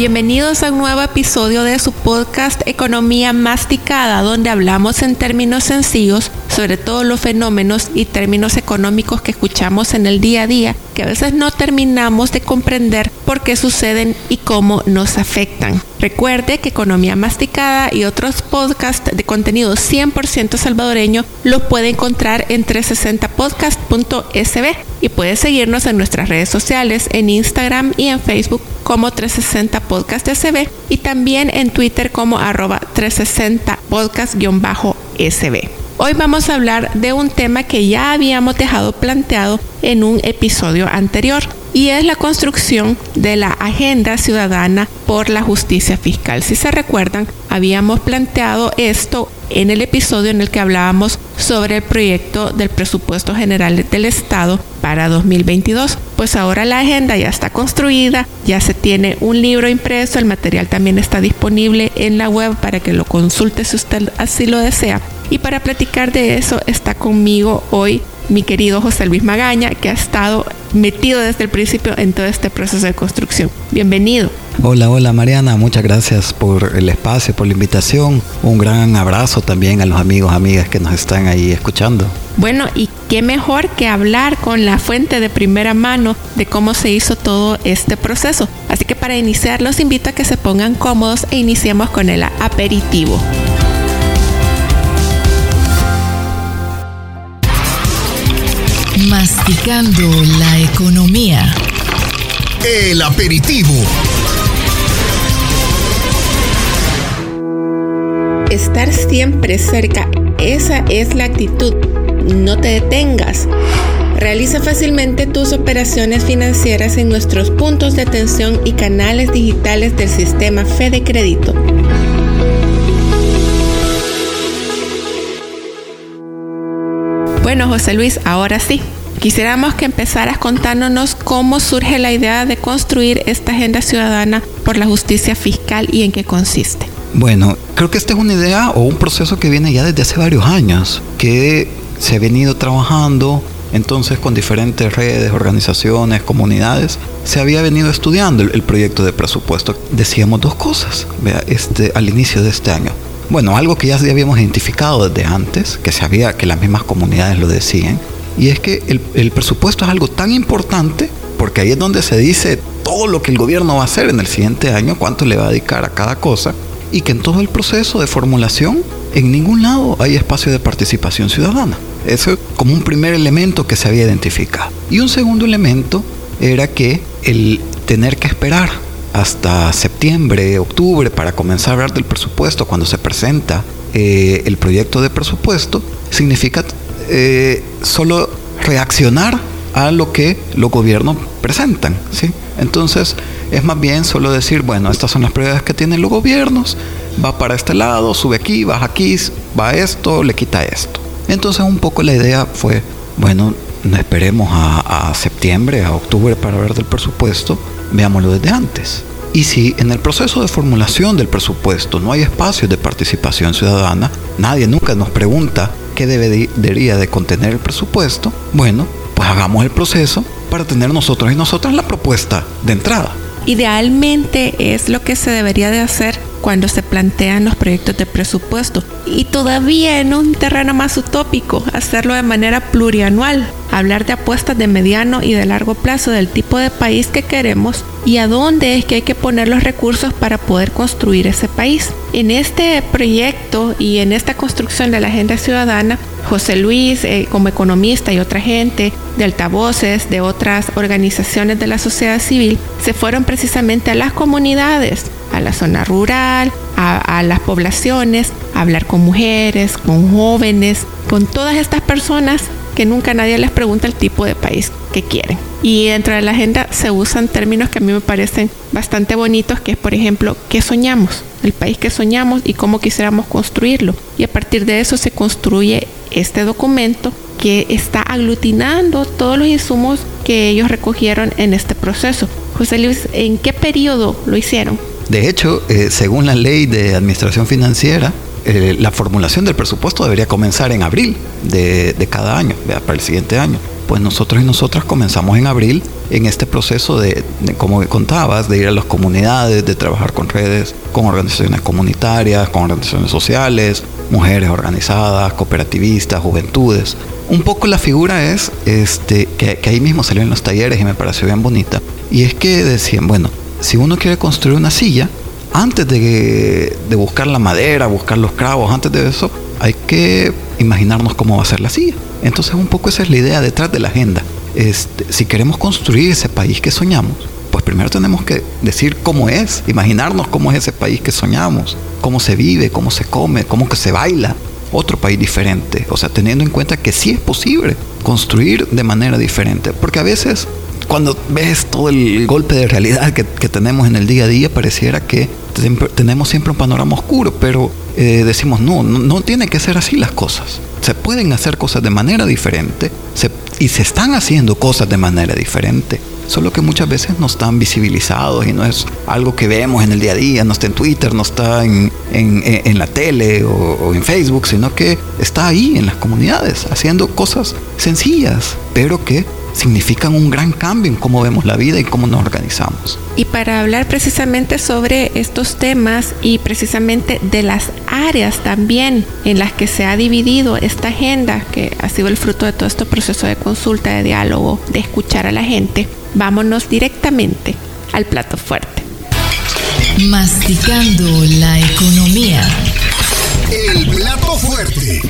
Bienvenidos a un nuevo episodio de su podcast Economía Masticada, donde hablamos en términos sencillos sobre todos los fenómenos y términos económicos que escuchamos en el día a día, que a veces no terminamos de comprender por qué suceden y cómo nos afectan. Recuerde que Economía Masticada y otros podcasts de contenido 100% salvadoreño los puede encontrar en 360podcast.sb y puede seguirnos en nuestras redes sociales, en Instagram y en Facebook como 360 Podcast SB y también en Twitter como arroba 360 podcast-sb. Hoy vamos a hablar de un tema que ya habíamos dejado planteado en un episodio anterior y es la construcción de la Agenda Ciudadana por la Justicia Fiscal. Si se recuerdan, habíamos planteado esto en el episodio en el que hablábamos sobre el proyecto del presupuesto general del Estado para 2022. Pues ahora la agenda ya está construida, ya se tiene un libro impreso, el material también está disponible en la web para que lo consulte si usted así lo desea. Y para platicar de eso está conmigo hoy mi querido José Luis Magaña, que ha estado metido desde el principio en todo este proceso de construcción. Bienvenido. Hola, hola Mariana, muchas gracias por el espacio, por la invitación. Un gran abrazo también a los amigos, amigas que nos están ahí escuchando. Bueno, y qué mejor que hablar con la fuente de primera mano de cómo se hizo todo este proceso. Así que para iniciar los invito a que se pongan cómodos e iniciemos con el aperitivo. Masticando la economía. El aperitivo. Estar siempre cerca, esa es la actitud. No te detengas. Realiza fácilmente tus operaciones financieras en nuestros puntos de atención y canales digitales del sistema Fede Crédito. José Luis, ahora sí. Quisiéramos que empezaras contándonos cómo surge la idea de construir esta agenda ciudadana por la justicia fiscal y en qué consiste. Bueno, creo que esta es una idea o un proceso que viene ya desde hace varios años, que se ha venido trabajando entonces con diferentes redes, organizaciones, comunidades, se había venido estudiando el, proyecto de presupuesto. Decíamos dos cosas vea, este, al inicio de este año. Bueno, algo que ya habíamos identificado desde antes, que sabía que las mismas comunidades lo decían, y es que el, presupuesto es algo tan importante porque ahí es donde se dice todo lo que el gobierno va a hacer en el siguiente año, cuánto le va a dedicar a cada cosa, y que en todo el proceso de formulación, en ningún lado hay espacio de participación ciudadana. Eso es como un primer elemento que se había identificado. Y un segundo elemento era que el tener que esperar hasta septiembre, octubre para comenzar a hablar del presupuesto cuando se presenta eh, el proyecto de presupuesto, significa eh, solo reaccionar a lo que los gobiernos presentan. ¿sí? Entonces es más bien solo decir, bueno, estas son las prioridades que tienen los gobiernos, va para este lado, sube aquí, baja aquí, va esto, le quita esto. Entonces un poco la idea fue, bueno, no esperemos a, septiembre, a octubre para ver del presupuesto, veámoslo desde antes. Y si en el proceso de formulación del presupuesto no hay espacios de participación ciudadana, nadie nunca nos pregunta qué debería de contener el presupuesto, bueno, pues hagamos el proceso para tener nosotros y nosotras la propuesta de entrada. Idealmente es lo que se debería de hacer cuando se plantean los proyectos de presupuesto y todavía en un terreno más utópico, hacerlo de manera plurianual, hablar de apuestas de mediano y de largo plazo del tipo de país que queremos y a dónde es que hay que poner los recursos para poder construir ese país. En este proyecto y en esta construcción de la agenda ciudadana José Luis, eh, como economista y otra gente de altavoces, de otras organizaciones de la sociedad civil, se fueron precisamente a las comunidades, a la zona rural, a, a las poblaciones, a hablar con mujeres, con jóvenes, con todas estas personas que nunca nadie les pregunta el tipo de país que quieren. Y dentro de la agenda se usan términos que a mí me parecen bastante bonitos, que es por ejemplo, ¿qué soñamos? El país que soñamos y cómo quisiéramos construirlo. Y a partir de eso se construye este documento que está aglutinando todos los insumos que ellos recogieron en este proceso. José Luis, ¿en qué periodo lo hicieron? De hecho, eh, según la ley de administración financiera, eh, la formulación del presupuesto debería comenzar en abril de, cada año, para el siguiente año. Pues nosotros y nosotras comenzamos en abril en este proceso de, de, como contabas, de ir a las comunidades, de trabajar con redes, con organizaciones comunitarias, con organizaciones sociales, mujeres organizadas, cooperativistas, juventudes. Un poco la figura es este, que, que ahí mismo salió en los talleres y me pareció bien bonita. Y es que decían, bueno, si uno quiere construir una silla, antes de, buscar la madera, buscar los clavos, antes de eso, hay que imaginarnos cómo va a ser la silla. Entonces un poco esa es la idea detrás de la agenda. Este, si queremos construir ese país que soñamos, pues primero tenemos que decir cómo es, imaginarnos cómo es ese país que soñamos, cómo se vive, cómo se come, cómo que se baila, otro país diferente. O sea, teniendo en cuenta que sí es posible construir de manera diferente. Porque a veces cuando ves todo el golpe de realidad que, tenemos en el día a día, pareciera que tenemos siempre un panorama oscuro, pero eh, decimos, no, no, no tiene que ser así las cosas. Se pueden hacer cosas de manera diferente se, y se están haciendo cosas de manera diferente. Solo que muchas veces no están visibilizados y no es algo que vemos en el día a día, no está en Twitter, no está en, en, en la tele o, o en Facebook, sino que está ahí en las comunidades, haciendo cosas sencillas, pero que significan un gran cambio en cómo vemos la vida y cómo nos organizamos. Y para hablar precisamente sobre estos temas y precisamente de las áreas también en las que se ha dividido esta agenda, que ha sido el fruto de todo este proceso de consulta, de diálogo, de escuchar a la gente, vámonos directamente al plato fuerte. Masticando la economía. El plato fuerte.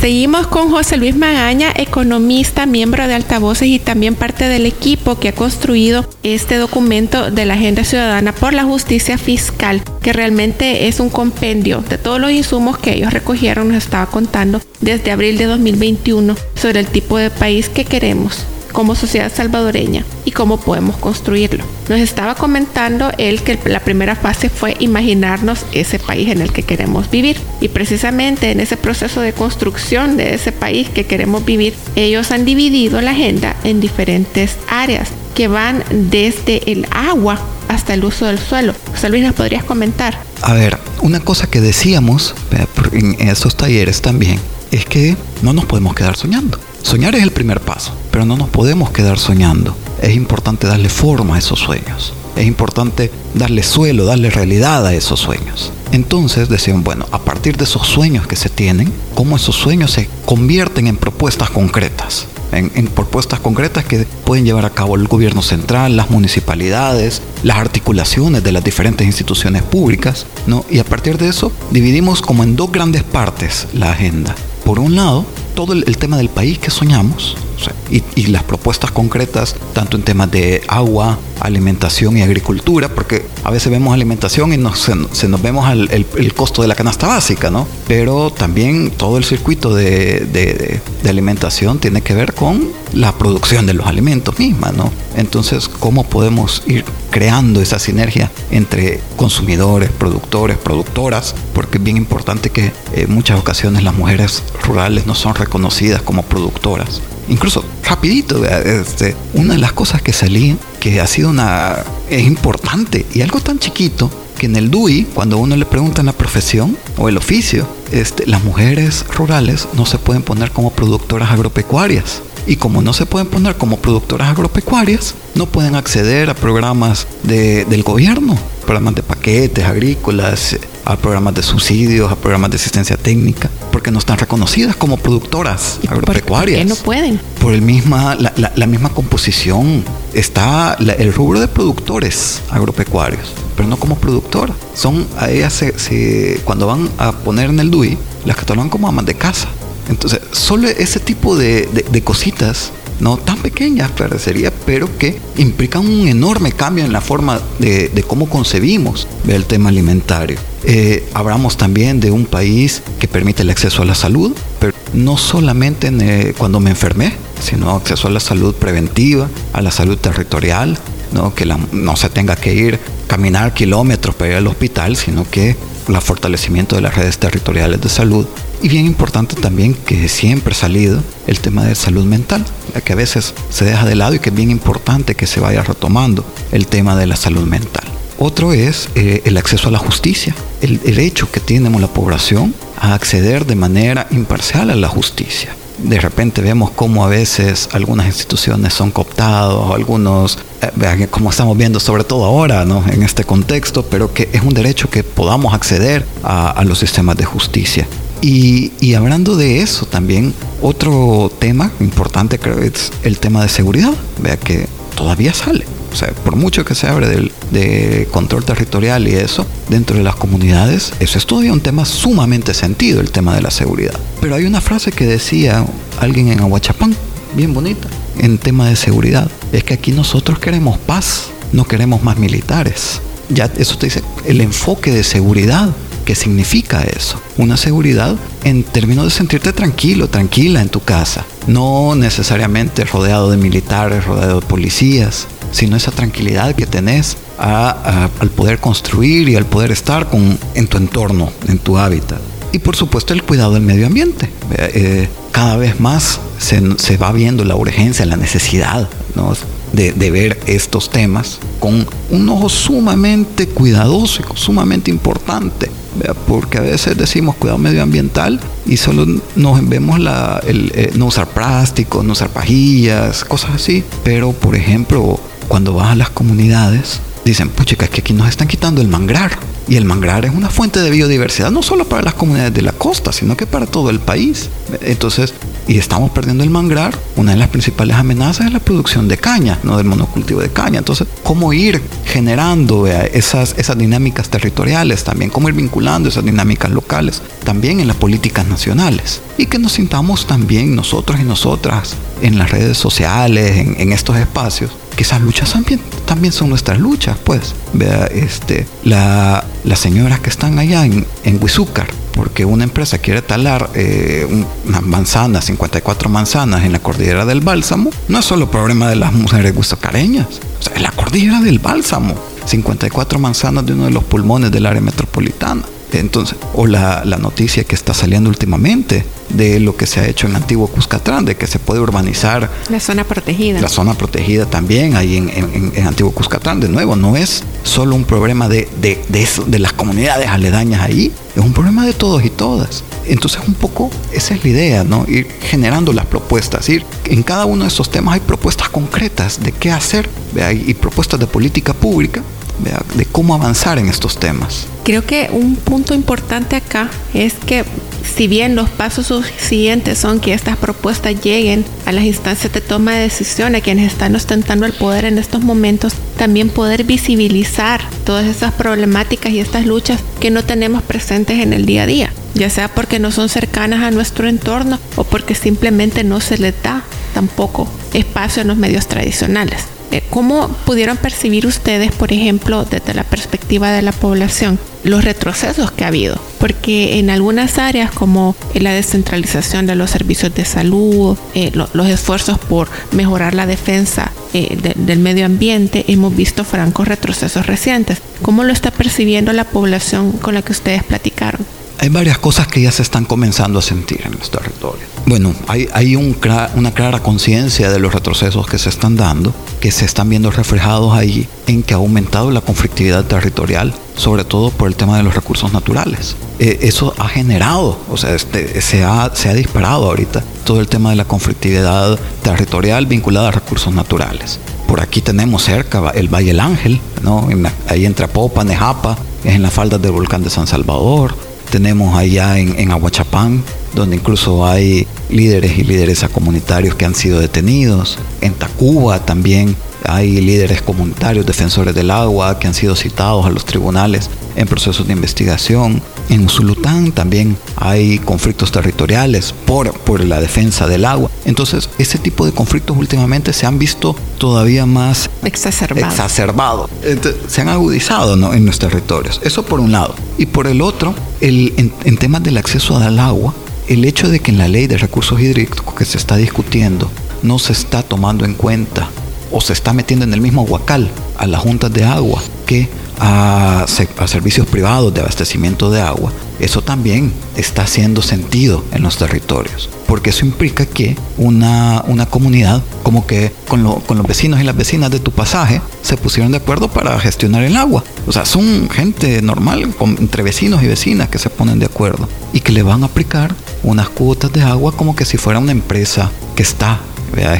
Seguimos con José Luis Magaña, economista, miembro de Altavoces y también parte del equipo que ha construido este documento de la Agenda Ciudadana por la Justicia Fiscal, que realmente es un compendio de todos los insumos que ellos recogieron, nos estaba contando desde abril de 2021 sobre el tipo de país que queremos como sociedad salvadoreña y cómo podemos construirlo. Nos estaba comentando él que la primera fase fue imaginarnos ese país en el que queremos vivir y precisamente en ese proceso de construcción de ese país que queremos vivir, ellos han dividido la agenda en diferentes áreas que van desde el agua hasta el uso del suelo. José Luis, ¿nos podrías comentar? A ver, una cosa que decíamos en esos talleres también es que no nos podemos quedar soñando. Soñar es el primer paso, pero no nos podemos quedar soñando. Es importante darle forma a esos sueños. Es importante darle suelo, darle realidad a esos sueños. Entonces decían, bueno, a partir de esos sueños que se tienen, cómo esos sueños se convierten en propuestas concretas. En, en, propuestas concretas que pueden llevar a cabo el gobierno central, las municipalidades, las articulaciones de las diferentes instituciones públicas, ¿no? Y a partir de eso dividimos como en dos grandes partes la agenda. Por un lado, todo el, tema del país que soñamos y, y, las propuestas concretas, tanto en temas de agua, alimentación y agricultura, porque a veces vemos alimentación y nos, se, nos vemos al, el, costo de la canasta básica, ¿no? Pero también todo el circuito de, alimentación tiene que ver con la producción de los alimentos misma, ¿no? Entonces, ¿cómo podemos ir creando esa sinergia entre consumidores, productores, productoras? Porque es bien importante que en muchas ocasiones las mujeres rurales no son reconocidas como productoras incluso rapidito, este, una de las cosas que salí, que ha sido una, es importante. Y algo tan chiquito, que en el DUI, cuando uno le pregunta en la profesión o el oficio, este, las mujeres rurales no se pueden poner como productoras agropecuarias. Y como no se pueden poner como productoras agropecuarias, no pueden acceder a programas de, del gobierno, programas de paquetes agrícolas, a programas de subsidios, a programas de asistencia técnica, porque no están reconocidas como productoras agropecuarias. ¿Por qué no pueden? Por el misma, la, la, la misma composición está el rubro de productores agropecuarios, pero no como productor. Son a ellas se, cuando van a poner en el DUI, las catalogan como amas de casa. Entonces, solo ese tipo de, cositas no tan pequeñas parecería, pero que implican un enorme cambio en la forma de, cómo concebimos el tema alimentario. Eh, hablamos también de un país que permite el acceso a la salud, pero no solamente eh, cuando me enfermé, sino acceso a la salud preventiva, a la salud territorial, ¿no? que no se tenga que ir caminar kilómetros para ir al hospital, sino que el fortalecimiento de las redes territoriales de salud. Y bien importante también que siempre ha salido el tema de salud mental, que a veces se deja de lado y que es bien importante que se vaya retomando el tema de la salud mental. Otro es eh, el acceso a la justicia, el derecho que tenemos la población a acceder de manera imparcial a la justicia de repente vemos cómo a veces algunas instituciones son cooptados, algunos, eh, como estamos viendo sobre todo ahora, ¿no? En este contexto, pero que es un derecho que podamos acceder a, los sistemas de justicia. Y, y, hablando de eso también, otro tema importante creo es el tema de seguridad, vea que todavía sale. O sea, por mucho que se abre del, de control territorial y eso, dentro de las comunidades, eso es todavía un tema sumamente sentido, el tema de la seguridad. Pero hay una frase que decía alguien en Aguachapán, bien bonita, en tema de seguridad. Es que aquí nosotros queremos paz, no queremos más militares. Ya eso te dice el enfoque de seguridad. ¿Qué significa eso? Una seguridad en términos de sentirte tranquilo, tranquila en tu casa. No necesariamente rodeado de militares, rodeado de policías, sino esa tranquilidad que tenés al poder construir y al poder estar con, en tu entorno, en tu hábitat. Y por supuesto el cuidado del medio ambiente. Eh, cada vez más se, va viendo la urgencia, la necesidad de, ver estos temas con un ojo sumamente cuidadoso sumamente importante. Porque a veces decimos cuidado medioambiental y solo nos vemos la, el, eh, no usar plástico, no usar pajillas, cosas así. Pero, por ejemplo, cuando vas a las comunidades, dicen, pucha, es que aquí nos están quitando el mangrar. Y el manglar es una fuente de biodiversidad, no solo para las comunidades de la costa, sino que para todo el país. Entonces, y estamos perdiendo el manglar, una de las principales amenazas es la producción de caña, no del monocultivo de caña. Entonces, ¿cómo ir generando esas, esas dinámicas territoriales también? ¿Cómo ir vinculando esas dinámicas locales también en las políticas nacionales? Y que nos sintamos también nosotros y nosotras en las redes sociales, en estos espacios, esas luchas también, también son nuestras luchas, pues. Vea, este, la, las señoras que están allá en, en Huizúcar, porque una empresa quiere talar eh, unas manzanas, 54 manzanas en la cordillera del Bálsamo, no es solo problema de las mujeres huizucareñas, o sea, la cordillera del Bálsamo. 54 manzanas de uno de los pulmones del área metropolitana. Entonces, o la, noticia que está saliendo últimamente de lo que se ha hecho en Antiguo Cuscatlán, de que se puede urbanizar. La zona protegida. La zona protegida también ahí en, Antiguo Cuscatlán. De nuevo, no es solo un problema de, de, de, las comunidades aledañas ahí, es un problema de todos y todas. Entonces, un poco esa es la idea, ¿no? Ir generando las propuestas. Ir, en cada uno de estos temas hay propuestas concretas de qué hacer y propuestas de política pública de cómo avanzar en estos temas. Creo que un punto importante acá es que si bien los pasos siguientes son que estas propuestas lleguen a las instancias de toma de decisión, a quienes están ostentando el poder en estos momentos, también poder visibilizar todas esas problemáticas y estas luchas que no tenemos presentes en el día a día, ya sea porque no son cercanas a nuestro entorno o porque simplemente no se les da tampoco espacio en los medios tradicionales. Eh, ¿Cómo pudieron percibir ustedes, por ejemplo, desde la perspectiva de la población, los retrocesos que ha habido? Porque en algunas áreas como la descentralización de los servicios de salud, eh, los esfuerzos por mejorar la defensa eh, del medio ambiente, hemos visto francos retrocesos recientes. ¿Cómo lo está percibiendo la población con la que ustedes platicaron? Hay varias cosas que ya se están comenzando a sentir en los territorios. Bueno, hay, hay una clara conciencia de los retrocesos que se están dando, que se están viendo reflejados ahí en que ha aumentado la conflictividad territorial, sobre todo por el tema de los recursos naturales. Eh, eso ha generado, o sea, este, se, ha, se ha disparado ahorita todo el tema de la conflictividad territorial vinculada a recursos naturales. Por aquí tenemos cerca el Valle del Ángel, ¿no? ahí entre Apopa, Nejapa, es en las faldas del volcán de San Salvador tenemos allá en, Aguachapán donde incluso hay líderes y lideresas comunitarios que han sido detenidos. En Tacuba también hay líderes comunitarios, defensores del agua, que han sido citados a los tribunales en procesos de investigación. En Zulután también hay conflictos territoriales por, por la defensa del agua. Entonces, ese tipo de conflictos últimamente se han visto todavía más exacerbados. Exacerbado. Se han agudizado en los territorios. Eso por un lado. Y por el otro, el, en, en temas del acceso al agua, el hecho de que en la ley de recursos hídricos que se está discutiendo no se está tomando en cuenta o se está metiendo en el mismo huacal a las juntas de agua que a, servicios privados de abastecimiento de agua, eso también está haciendo sentido en los territorios. Porque eso implica que una, una comunidad, como que con, con, los vecinos y las vecinas de tu pasaje, se pusieron de acuerdo para gestionar el agua. O sea, son gente normal, entre vecinos y vecinas que se ponen de acuerdo y que le van a aplicar unas cuotas de agua como que si fuera una empresa que está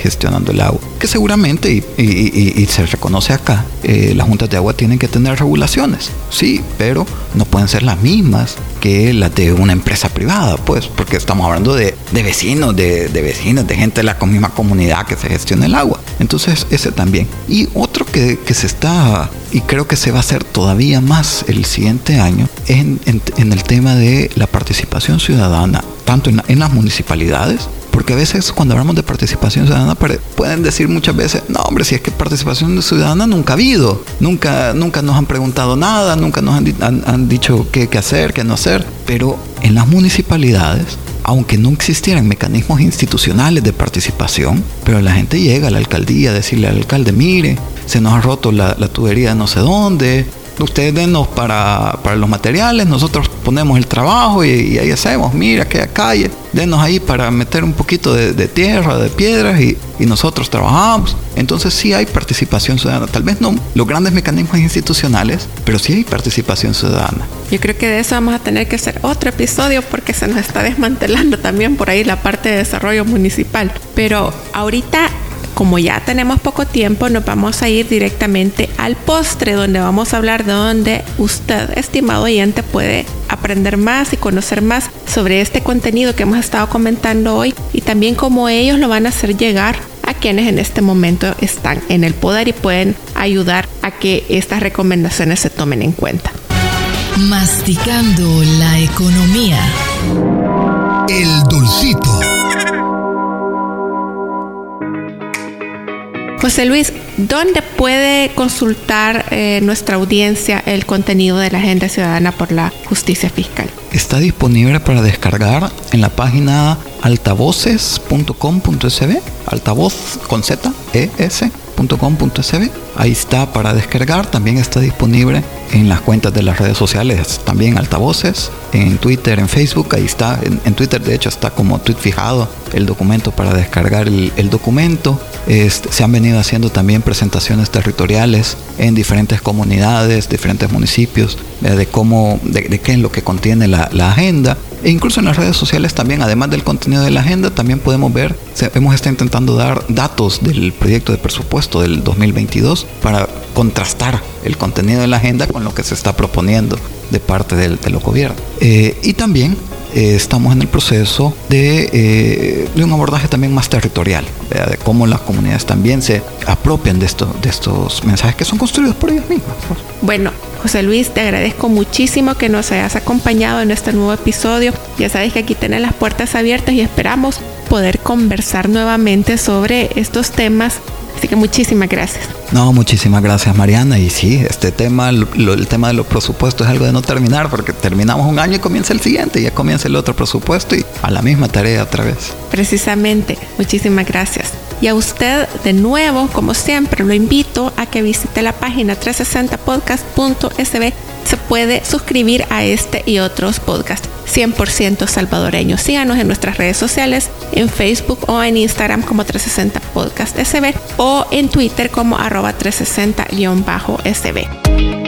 gestionando el agua. Que seguramente, y, se reconoce acá, eh, las juntas de agua tienen que tener regulaciones, sí, pero no pueden ser las mismas que las de una empresa privada, pues, porque estamos hablando de, vecinos, de, vecinos, de gente de la misma comunidad que se gestiona el agua. Entonces, ese también. Y otro que, se está, y creo que se va a hacer todavía más el siguiente año, en, en, el tema de la participación ciudadana, tanto en, en las municipalidades, porque a veces cuando hablamos de participación ciudadana pueden decir muchas veces, no hombre, si es que participación ciudadana nunca ha habido, nunca, nunca nos han preguntado nada, nunca nos han, dicho qué, qué hacer, qué no hacer, pero en las municipalidades aunque no existieran mecanismos institucionales de participación, pero la gente llega a la alcaldía a decirle al alcalde, mire, se nos ha roto la, la tubería de no sé dónde, ustedes denos para, para, los materiales, nosotros ponemos el trabajo y, ahí hacemos, mira que calle, denos ahí para meter un poquito de, tierra, de piedras y, y, nosotros trabajamos. Entonces sí hay participación ciudadana, tal vez no los grandes mecanismos institucionales, pero sí hay participación ciudadana. Yo creo que de eso vamos a tener que hacer otro episodio porque se nos está desmantelando también por ahí la parte de desarrollo municipal. Pero ahorita como ya tenemos poco tiempo, nos vamos a ir directamente al postre, donde vamos a hablar de donde usted, estimado oyente, puede aprender más y conocer más sobre este contenido que hemos estado comentando hoy y también cómo ellos lo van a hacer llegar a quienes en este momento están en el poder y pueden ayudar a que estas recomendaciones se tomen en cuenta. Masticando la economía. El dulcito. José Luis, ¿dónde puede consultar eh, nuestra audiencia el contenido de la Agenda Ciudadana por la Justicia Fiscal? Está disponible para descargar en la página altavoces.com.sb, altavoz con Z, E, S. Ahí está para descargar. También está disponible en las cuentas de las redes sociales, también altavoces, en Twitter, en Facebook. Ahí está. En, Twitter, de hecho, está como tweet fijado el documento para descargar el, documento. Este, se han venido haciendo también presentaciones territoriales en diferentes comunidades, diferentes municipios, de cómo, de, qué es lo que contiene la, la agenda. E incluso en las redes sociales también, además del contenido de la agenda, también podemos ver, hemos estado intentando dar datos del proyecto de presupuesto del 2022 para contrastar el contenido de la agenda con lo que se está proponiendo de parte del, del gobierno. Eh, y también eh, estamos en el proceso de, eh, de, un abordaje también más territorial, de cómo las comunidades también se apropian de, esto, de estos mensajes que son construidos por ellas mismas. Bueno, José Luis, te agradezco muchísimo que nos hayas acompañado en este nuevo episodio. Ya sabes que aquí tienes las puertas abiertas y esperamos poder conversar nuevamente sobre estos temas Así que muchísimas gracias. No, muchísimas gracias Mariana. Y sí, este tema, el tema de los presupuestos es algo de no terminar, porque terminamos un año y comienza el siguiente, y ya comienza el otro presupuesto y a la misma tarea otra vez. Precisamente, muchísimas gracias. Y a usted, de nuevo, como siempre, lo invito a que visite la página 360podcast.sb. Puede suscribir a este y otros podcasts 100% salvadoreños. Síganos en nuestras redes sociales, en Facebook o en Instagram como 360 Podcast SB o en Twitter como arroba 360-SB.